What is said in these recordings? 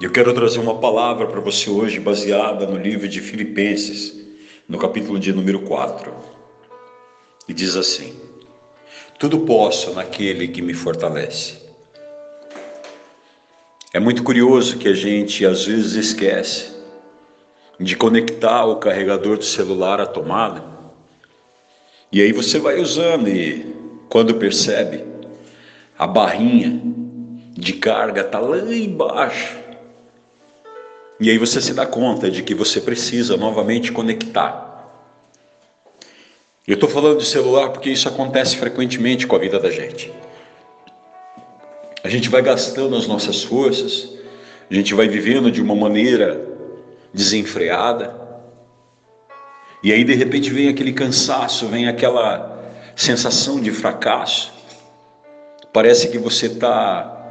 Eu quero trazer uma palavra para você hoje baseada no livro de Filipenses, no capítulo de número 4. E diz assim: Tudo posso naquele que me fortalece. É muito curioso que a gente às vezes esquece de conectar o carregador do celular à tomada. E aí você vai usando e quando percebe, a barrinha de carga está lá embaixo e aí você se dá conta de que você precisa novamente conectar. Eu estou falando de celular porque isso acontece frequentemente com a vida da gente. A gente vai gastando as nossas forças, a gente vai vivendo de uma maneira desenfreada, e aí de repente vem aquele cansaço, vem aquela sensação de fracasso. Parece que você está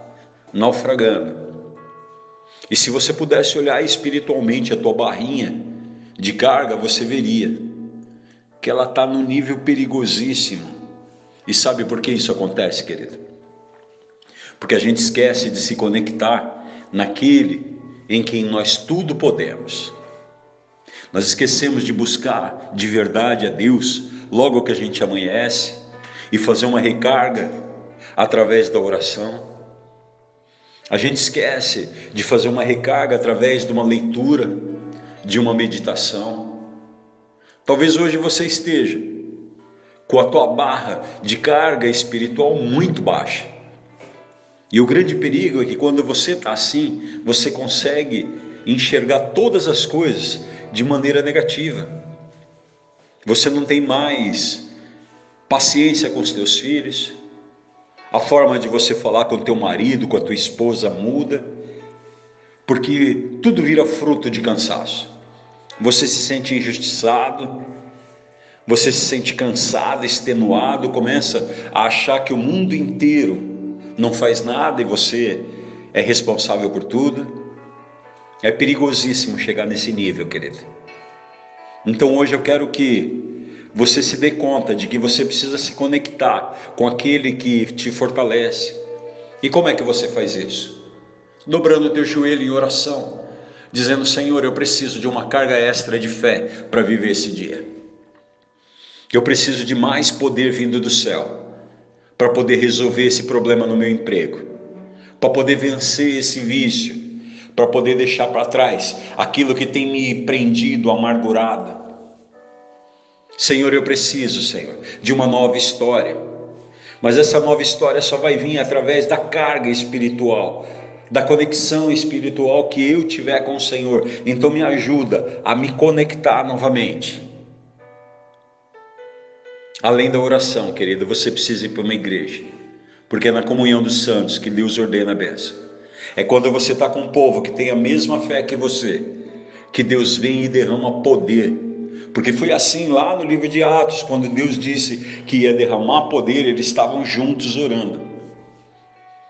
naufragando. E se você pudesse olhar espiritualmente a tua barrinha de carga, você veria que ela está num nível perigosíssimo. E sabe por que isso acontece, querido? Porque a gente esquece de se conectar naquele em quem nós tudo podemos. Nós esquecemos de buscar de verdade a Deus logo que a gente amanhece e fazer uma recarga através da oração. A gente esquece de fazer uma recarga através de uma leitura, de uma meditação. Talvez hoje você esteja com a tua barra de carga espiritual muito baixa. E o grande perigo é que quando você está assim, você consegue enxergar todas as coisas de maneira negativa. Você não tem mais paciência com os teus filhos, a forma de você falar com teu marido, com a tua esposa muda, porque tudo vira fruto de cansaço. Você se sente injustiçado, você se sente cansado, extenuado, começa a achar que o mundo inteiro não faz nada e você é responsável por tudo. É perigosíssimo chegar nesse nível, querido. Então hoje eu quero que você se dê conta de que você precisa se conectar com aquele que te fortalece. E como é que você faz isso? Dobrando o teu joelho em oração, dizendo: Senhor, eu preciso de uma carga extra de fé para viver esse dia. Eu preciso de mais poder vindo do céu para poder resolver esse problema no meu emprego, para poder vencer esse vício, para poder deixar para trás aquilo que tem me prendido, amargurado Senhor, eu preciso, Senhor, de uma nova história. Mas essa nova história só vai vir através da carga espiritual, da conexão espiritual que eu tiver com o Senhor. Então me ajuda a me conectar novamente. Além da oração, querido, você precisa ir para uma igreja, porque é na comunhão dos santos que Deus ordena a bênção. É quando você está com um povo que tem a mesma fé que você, que Deus vem e derrama poder porque foi assim lá no livro de Atos, quando Deus disse que ia derramar poder, eles estavam juntos orando.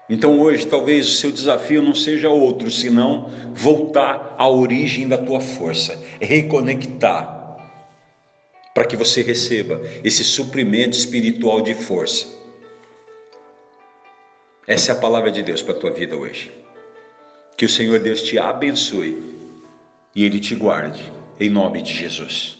Então hoje talvez o seu desafio não seja outro, senão voltar à origem da tua força, reconectar, para que você receba esse suprimento espiritual de força. Essa é a palavra de Deus para a tua vida hoje. Que o Senhor Deus te abençoe e Ele te guarde, em nome de Jesus.